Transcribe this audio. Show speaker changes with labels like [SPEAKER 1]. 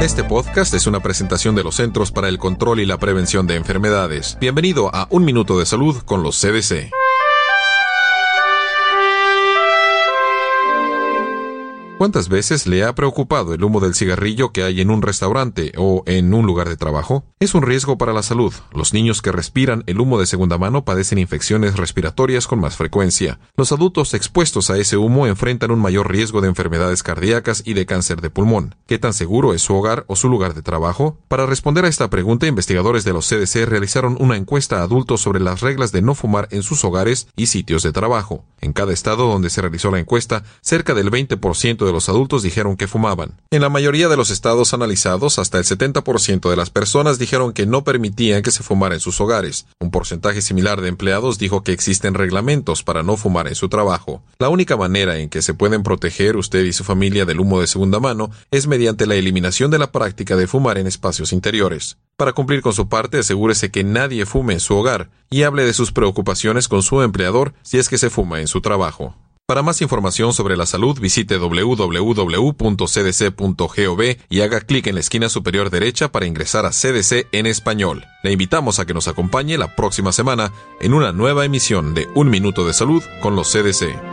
[SPEAKER 1] Este podcast es una presentación de los Centros para el Control y la Prevención de Enfermedades. Bienvenido a Un Minuto de Salud con los CDC. ¿Cuántas veces le ha preocupado el humo del cigarrillo que hay en un restaurante o en un lugar de trabajo? Es un riesgo para la salud. Los niños que respiran el humo de segunda mano padecen infecciones respiratorias con más frecuencia. Los adultos expuestos a ese humo enfrentan un mayor riesgo de enfermedades cardíacas y de cáncer de pulmón. ¿Qué tan seguro es su hogar o su lugar de trabajo? Para responder a esta pregunta, investigadores de los CDC realizaron una encuesta a adultos sobre las reglas de no fumar en sus hogares y sitios de trabajo. En cada estado donde se realizó la encuesta, cerca del 20% de los adultos dijeron que fumaban. En la mayoría de los estados analizados, hasta el 70% de las personas dijeron que no permitían que se fumara en sus hogares. Un porcentaje similar de empleados dijo que existen reglamentos para no fumar en su trabajo. La única manera en que se pueden proteger usted y su familia del humo de segunda mano es mediante la eliminación de la práctica de fumar en espacios interiores. Para cumplir con su parte, asegúrese que nadie fume en su hogar y hable de sus preocupaciones con su empleador si es que se fuma en su trabajo. Para más información sobre la salud, visite www.cdc.gov y haga clic en la esquina superior derecha para ingresar a CDC en español. Le invitamos a que nos acompañe la próxima semana en una nueva emisión de Un Minuto de Salud con los CDC.